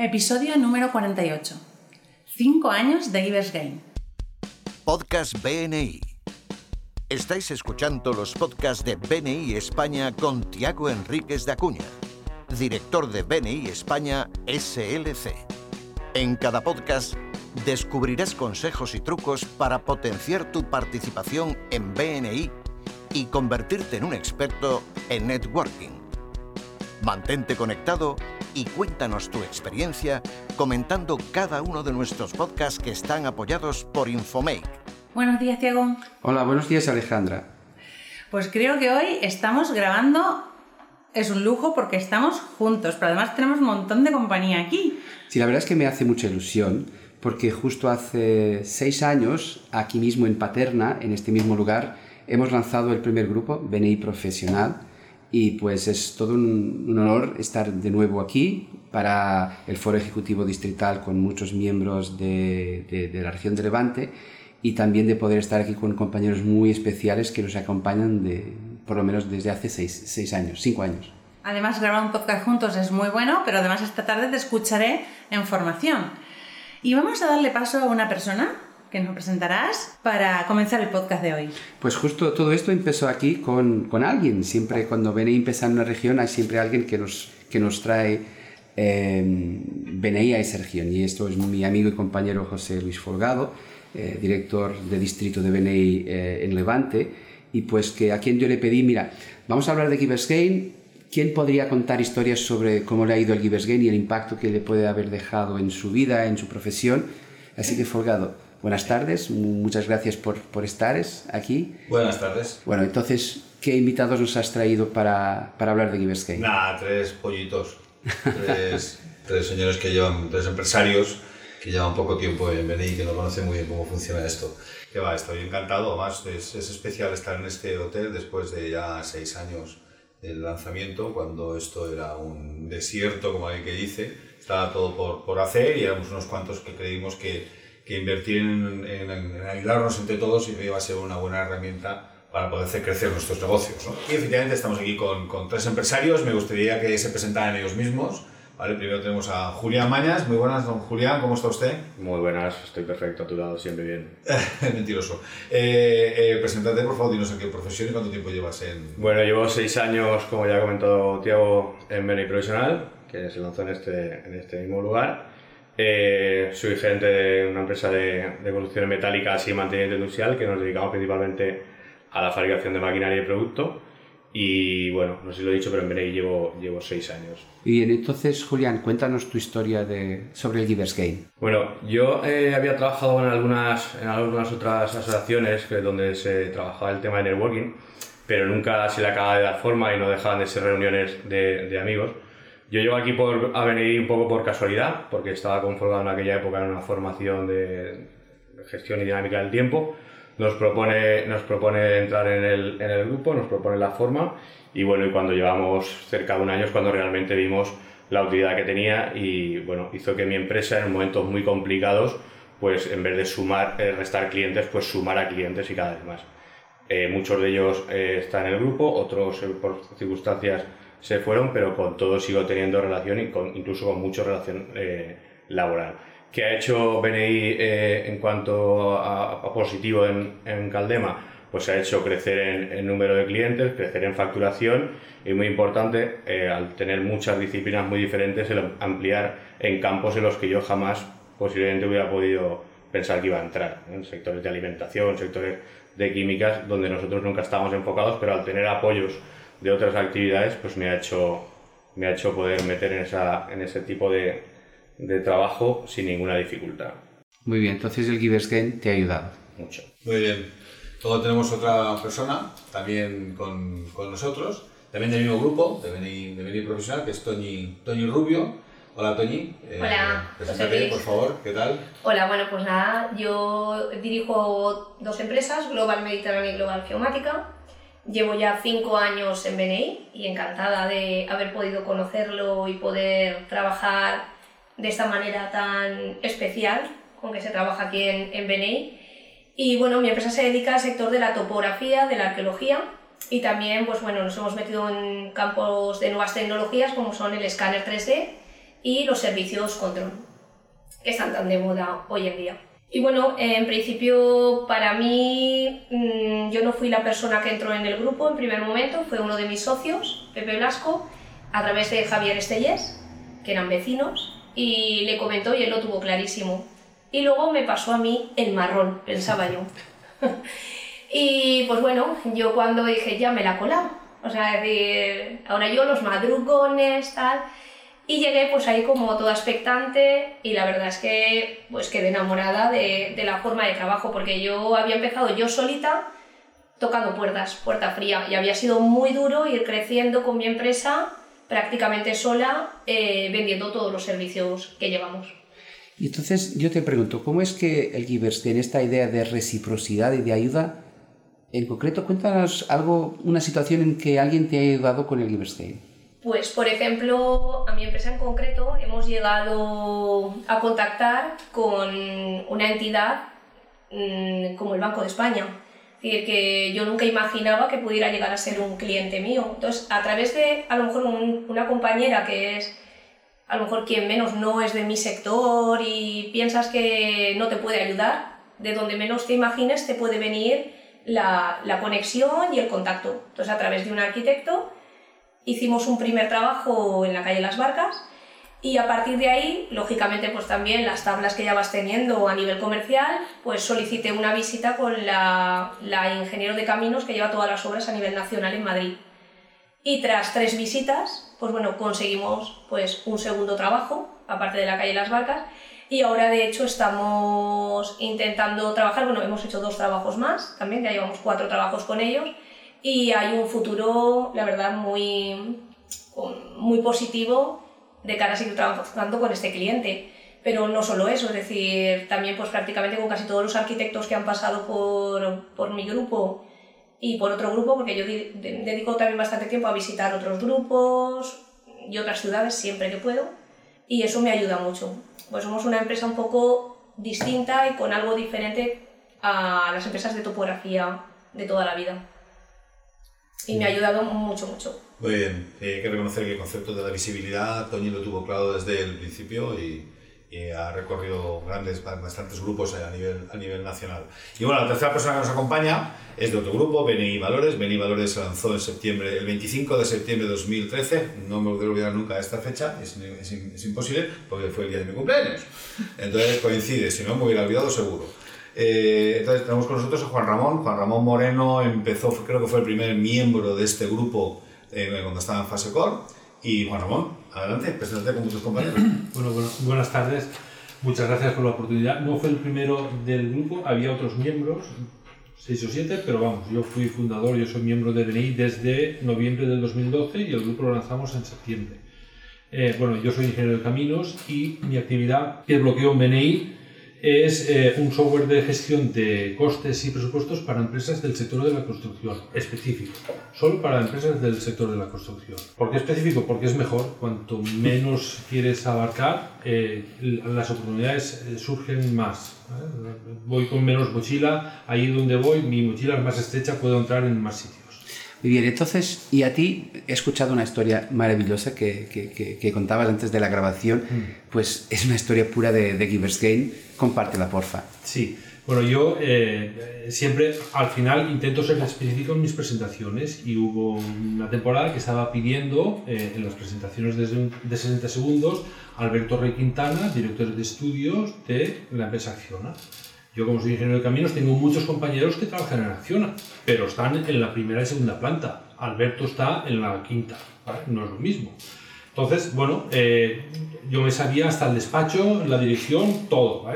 Episodio número 48. 5 años de Givers Game. Podcast BNI. Estáis escuchando los podcasts de BNI España con Tiago Enríquez de Acuña, director de BNI España SLC. En cada podcast descubrirás consejos y trucos para potenciar tu participación en BNI y convertirte en un experto en networking. Mantente conectado y cuéntanos tu experiencia comentando cada uno de nuestros podcasts que están apoyados por Infomake. Buenos días, Tiago. Hola, buenos días, Alejandra. Pues creo que hoy estamos grabando. Es un lujo porque estamos juntos, pero además tenemos un montón de compañía aquí. Sí, la verdad es que me hace mucha ilusión porque justo hace seis años, aquí mismo en Paterna, en este mismo lugar, hemos lanzado el primer grupo, BNI Profesional, y pues es todo un, honor estar de nuevo aquí para el Foro Ejecutivo Distrital con muchos miembros de, de, de, la región de Levante y también de poder estar aquí con compañeros muy especiales que nos acompañan de, por lo menos desde hace seis, seis años, cinco años. Además, grabar un podcast juntos es muy bueno, pero además esta tarde te escucharé en formación. Y vamos a darle paso a una persona que nos presentarás para comenzar el podcast de hoy. Pues justo todo esto empezó aquí con, con alguien. Siempre cuando BNI empieza en una región hay siempre alguien que nos, que nos trae eh, BNI a esa región. Y esto es mi amigo y compañero José Luis Folgado, eh, director de distrito de BNI eh, en Levante. Y pues que a quien yo le pedí, mira, vamos a hablar de Givers Gain. ¿Quién podría contar historias sobre cómo le ha ido el Givers Gain y el impacto que le puede haber dejado en su vida, en su profesión? Así que Folgado, Buenas tardes, muchas gracias por, por estar aquí. Buenas tardes. Bueno, entonces, ¿qué invitados nos has traído para, para hablar de Givers Game? Nada, tres pollitos. Tres, tres señores que llevan, tres empresarios que llevan poco tiempo en BNI, que no conocen muy bien cómo funciona esto. Que va, estoy encantado. Además, es, es especial estar en este hotel después de ya seis años del lanzamiento, cuando esto era un desierto, como alguien que dice. Estaba todo por, por hacer y éramos unos cuantos que creímos que que invertir en, en, en, ayudarnos entre todos y iba a ser una buena herramienta para poder hacer crecer nuestros negocios. ¿no? Y efectivamente estamos aquí con, con, tres empresarios, me gustaría que se presentaran ellos mismos. ¿vale? Primero tenemos a Julián Mañas, muy buenas, don Julián, ¿cómo está usted? Muy buenas, estoy perfecto, a tu lado, siempre bien. Mentiroso. Eh, eh, preséntate, por favor, dinos en qué profesión y cuánto tiempo llevas en... Bueno, llevo seis años, como ya ha comentado Tiago, en BNI Profesional, que se lanzó en este, en este mismo lugar. Eh, soy gerente de una empresa de, de construcciones metálicas y mantenimiento industrial que nos dedicamos principalmente a la fabricación de maquinaria y producto. Y bueno, no sé si lo he dicho, pero en BNI llevo, llevo seis años. Y entonces, Julián, cuéntanos tu historia de, sobre el Givers Game. Bueno, yo eh, había trabajado en algunas, en algunas otras asociaciones que, donde se trabajaba el tema de networking, pero nunca se le acaba de dar forma y no dejaban de ser reuniones de, de amigos. Yo llego aquí por, a venir un poco por casualidad, porque estaba conformado en aquella época en una formación de gestión y dinámica del tiempo. Nos propone, nos propone entrar en el, en el grupo, nos propone la forma y bueno, y cuando llevamos cerca de un año es cuando realmente vimos la utilidad que tenía y bueno, hizo que mi empresa en momentos muy complicados, pues en vez de sumar, eh, restar clientes, pues sumar a clientes y cada vez más. Eh, muchos de ellos eh, están en el grupo, otros eh, por circunstancias se fueron, pero con todos sigo teniendo relación y con, incluso con mucha relación eh, laboral. ¿Qué ha hecho BNI eh, en cuanto a, a positivo en, en, Caldema? Pues ha hecho crecer en, en, número de clientes, crecer en facturación y muy importante, eh, al tener muchas disciplinas muy diferentes, el ampliar en campos en los que yo jamás posiblemente hubiera podido pensar que iba a entrar, en sectores de alimentación, sectores de químicas, donde nosotros nunca estábamos enfocados, pero al tener apoyos de otras actividades, pues me ha hecho, me ha hecho poder meter en, esa, en ese tipo de, de trabajo sin ninguna dificultad. Muy bien, entonces el Givers Game te ha ayudado. Mucho. Muy bien. Luego tenemos otra persona también con, con nosotros, también del mismo grupo, de Beni, de Beni Profesional, que es Toñi, Toñi Rubio. Hola Toñi. Eh, Hola. Preséntate, por favor, ¿qué tal? Hola, bueno, pues nada, yo dirijo dos empresas, Global Mediterráneo y Global Geomática. Llevo ya cinco años en BNI y encantada de haber podido conocerlo y poder trabajar de esta manera tan especial con que se trabaja aquí en, en. Y bueno, mi empresa se dedica al sector de la topografía, de la arqueología y también pues bueno, nos hemos metido en campos de nuevas tecnologías como son el escáner 3D, y los servicios control, que están tan de moda hoy en día. Y bueno, en principio para mí mm, yo no fui la persona que entró en el grupo en primer momento, fue uno de mis socios, Pepe Blasco, a través de Javier Estellés, que eran vecinos, y le comentó y él lo tuvo clarísimo. Y luego me pasó a mí el marrón, pensaba yo. y pues bueno, yo cuando dije, ya me la he colado. O sea, ahora yo los madrugones, tal. Y llegué pues ahí como toda expectante y la verdad es que pues quedé enamorada de, de la forma de trabajo porque yo había empezado yo solita tocando puertas, puerta fría y había sido muy duro ir creciendo con mi empresa prácticamente sola eh, vendiendo todos los servicios que llevamos. Y entonces yo te pregunto, ¿cómo es que el Givers tiene esta idea de reciprocidad y de ayuda? En concreto, cuéntanos algo, una situación en que alguien te ha ayudado con el Givers Pues, por ejemplo, a mi empresa en concreto hemos llegado a contactar con una entidad mmm, como el Banco de España es decir, que yo nunca imaginaba que pudiera llegar a ser un cliente mío. Entonces, a través de a lo mejor una compañera que es a lo mejor quien menos no es de mi sector y piensas que no te puede ayudar, de donde menos te imagines te puede venir la, la conexión y el contacto. Entonces, a través de un arquitecto hicimos un primer trabajo en la calle Las Barcas y a partir de ahí, lógicamente, pues también las tablas que ya vas teniendo a nivel comercial, pues solicité una visita con la, la ingeniero de caminos que lleva todas las obras a nivel nacional en Madrid. Y tras tres visitas, pues bueno, conseguimos pues un segundo trabajo, aparte de la calle Las Barcas, y ahora de hecho estamos intentando trabajar, bueno, hemos hecho dos trabajos más, también ya llevamos cuatro trabajos con ellos, y hay un futuro, la verdad, muy, muy positivo de cara a seguir trabajando con este cliente. Pero no solo eso, es decir, también pues prácticamente con casi todos los arquitectos que han pasado por, por mi grupo y por otro grupo, porque yo dedico también bastante tiempo a visitar otros grupos y otras ciudades siempre que puedo, y eso me ayuda mucho. Pues somos una empresa un poco distinta y con algo diferente a las empresas de topografía de toda la vida. Y me ha ayudado mucho, mucho. Muy bien, eh, hay que reconocer que el concepto de la visibilidad, Toñi lo tuvo claro desde el principio y, ha recorrido grandes, bastantes grupos a nivel, a nivel nacional. Y bueno, la tercera persona que nos acompaña es de otro grupo, BNI Valores. BNI Valores se lanzó en septiembre, el 25 de septiembre de 2013. No me voy olvidar nunca esta fecha, es, es, es imposible porque fue el día de mi cumpleaños. Entonces coincide, si no me hubiera olvidado seguro. Eh, entonces tenemos con nosotros a Juan Ramón. Juan Ramón Moreno empezó, creo que fue el primer miembro de este grupo eh, cuando estaba en fase core. Y Juan Ramón, adelante, preséntate con tus compañeros. Bueno, bueno, buenas tardes. Muchas gracias por la oportunidad. No fue el primero del grupo, había otros miembros, seis o siete, pero vamos, yo fui fundador, yo soy miembro de DNI desde noviembre del 2012 y el grupo lo lanzamos en septiembre. Eh, bueno, yo soy ingeniero de caminos y mi actividad es bloqueo BNI es eh, un software de gestión de costes y presupuestos para empresas del sector de la construcción, específico, solo para empresas del sector de la construcción. ¿Por qué específico? Porque es mejor, cuanto menos quieres abarcar, eh, las oportunidades eh, surgen más. Voy con menos mochila, ahí donde voy, mi mochila es más estrecha, puedo entrar en más sitios. Muy bien, entonces, y a ti he escuchado una historia maravillosa que, que, que, contabas antes de la grabación, mm. pues es una historia pura de, de Givers Gain. Compártela, porfa. Sí, bueno, yo eh, siempre al final intento ser específico en mis presentaciones y hubo una temporada que estaba pidiendo eh, en las presentaciones de, de 60 segundos Alberto Rey Quintana, director de estudios de la empresa Acciona. Yo como soy ingeniero de caminos tengo muchos compañeros que trabajan en Acciona, pero están en la primera y segunda planta. Alberto está en la quinta, no es lo mismo. Entonces, bueno, eh, yo me sabía hasta el despacho, la dirección, todo.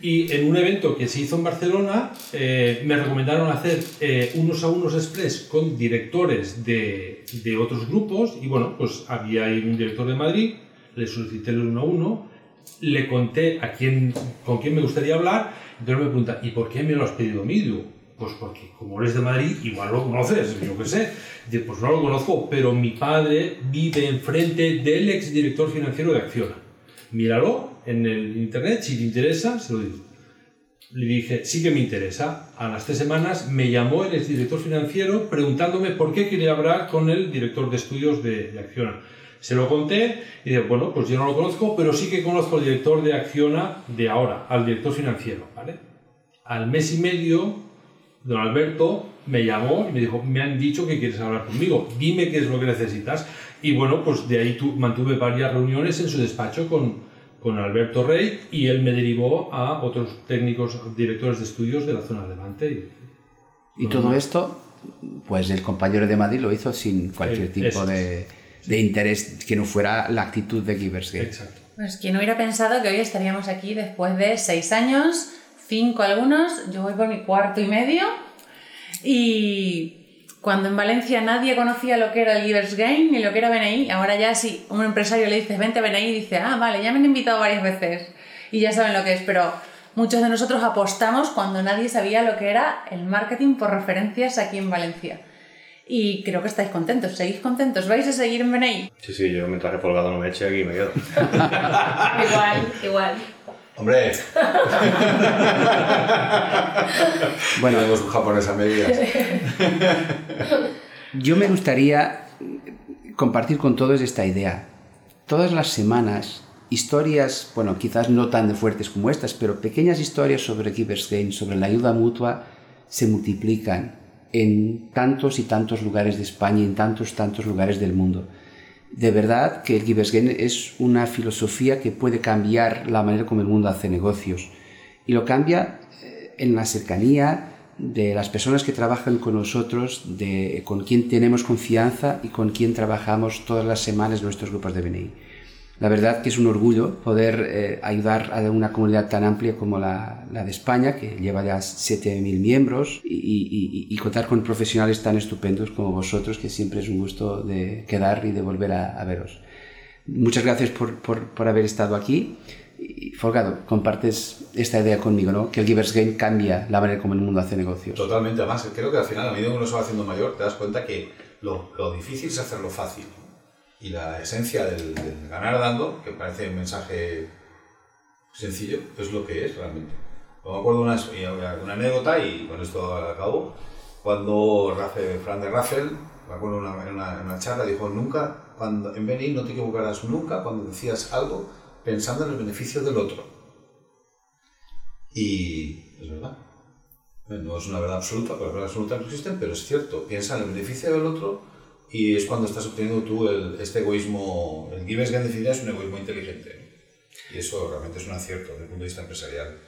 Y en un evento que se hizo en Barcelona, eh, me recomendaron hacer eh, unos a unos express con directores de, de, otros grupos. Y bueno, pues había un director de Madrid, le solicité el uno a uno le conté a quién, con quién me gustaría hablar, entonces me pregunta, ¿y por qué me lo has pedido a mí? Digo, pues porque como eres de Madrid, igual lo conoces, yo qué sé. Digo, pues no lo conozco, pero mi padre vive enfrente del exdirector financiero de Acciona. Míralo en el internet, si te interesa, se lo digo. Le dije, sí que me interesa. A las tres semanas me llamó el exdirector financiero preguntándome por qué quería hablar con el director de estudios de, de Acciona. Se lo conté y dice, bueno, pues yo no lo conozco, pero sí que conozco al director de Acciona de ahora, al director financiero, ¿vale? Al mes y medio, don Alberto me llamó y me dijo, me han dicho que quieres hablar conmigo, dime qué es lo que necesitas. Y bueno, pues de ahí tu, mantuve varias reuniones en su despacho con, con Alberto Rey y él me derivó a otros técnicos, directores de estudios de la zona de Levante. Y, todo esto, pues el compañero de Madrid lo hizo sin cualquier Eh, tipo es. de, de interés que no fuera la actitud de Givers Gate. Exacto. Pues quien hubiera pensado que hoy estaríamos aquí después de seis años, cinco algunos, yo voy por mi cuarto y medio. Y cuando en Valencia nadie conocía lo que era el Givers Game ni lo que era BNI, ahora ya si un empresario le dice vente a BNI, dice, ah, vale, ya me han invitado varias veces y ya saben lo que es, pero muchos de nosotros apostamos cuando nadie sabía lo que era el marketing por referencias aquí en Valencia. Y creo que estáis contentos, ¿seguís contentos? ¿Vais a seguir en BNI? Sí, sí, yo mientras que Folgado no me eche aquí me quedo. Igual, igual. Hombre, Bueno, tenemos un japonés a medias. Yo me gustaría compartir con todos esta idea. Todas las semanas, historias, bueno, quizás no tan fuertes como estas, pero pequeñas historias sobre Givers Gain, sobre la ayuda mutua, se multiplican en tantos y tantos lugares de España y en tantos, tantos lugares del mundo. De verdad que el Givers Gain es una filosofía que puede cambiar la manera como el mundo hace negocios. Y lo cambia eh, en la cercanía, de las personas que trabajan con nosotros, de con quien tenemos confianza y con quien trabajamos todas las semanas nuestros grupos de BNI. La verdad que es un orgullo poder eh, ayudar a una comunidad tan amplia como la, de España, que lleva ya 7.000 miembros, y, contar con profesionales tan estupendos como vosotros, que siempre es un gusto de quedar y de volver a, veros. Muchas gracias por haber estado aquí. Y, Folgado, compartes esta idea conmigo, ¿no? Que el Givers Game cambia la manera como el mundo hace negocios. Totalmente, además, creo que al final, a medida que uno se va haciendo mayor, te das cuenta que lo, lo difícil es hacerlo fácil. Y la esencia del, del ganar dando, que parece un mensaje sencillo, es lo que es realmente. Me acuerdo una, una anécdota, y con esto acabo, cuando Rafael, Fran de Raffel, me acuerdo en una, una, charla, dijo, nunca, cuando, en BNI no te equivocarás nunca cuando decías algo pensando en el beneficio del otro. Y es verdad. No es una verdad absoluta, porque las verdades absolutas no existen, pero es cierto. Piensa en el beneficio del otro y es cuando estás obteniendo tú este egoísmo. El Givers Gain definido es un egoísmo inteligente. Y eso realmente es un acierto desde el punto de vista empresarial.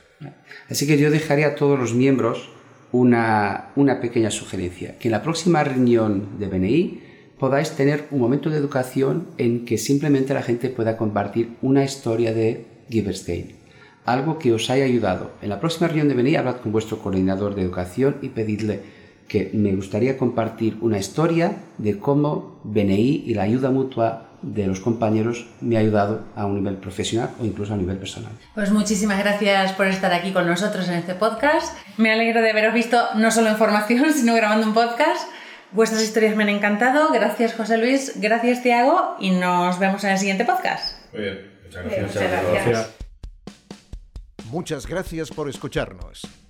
Así que yo dejaría a todos los miembros una, una pequeña sugerencia, que en la próxima reunión de BNI podáis tener un momento de educación en que simplemente la gente pueda compartir una historia de Givers Gain, algo que os haya ayudado. En la próxima reunión de BNI hablad con vuestro coordinador de educación y pedidle que me gustaría compartir una historia de cómo BNI y la ayuda mutua de los compañeros me ha ayudado a un nivel profesional o incluso a un nivel personal. Pues muchísimas gracias por estar aquí con nosotros en este podcast. Me alegro de haberos visto no solo en formación, sino grabando un podcast. Vuestras historias me han encantado. Gracias José Luis, gracias Tiago y nos vemos en el siguiente podcast. Muy bien, muchas Bien, gracias. muchas. Gracias. Muchas gracias por escucharnos.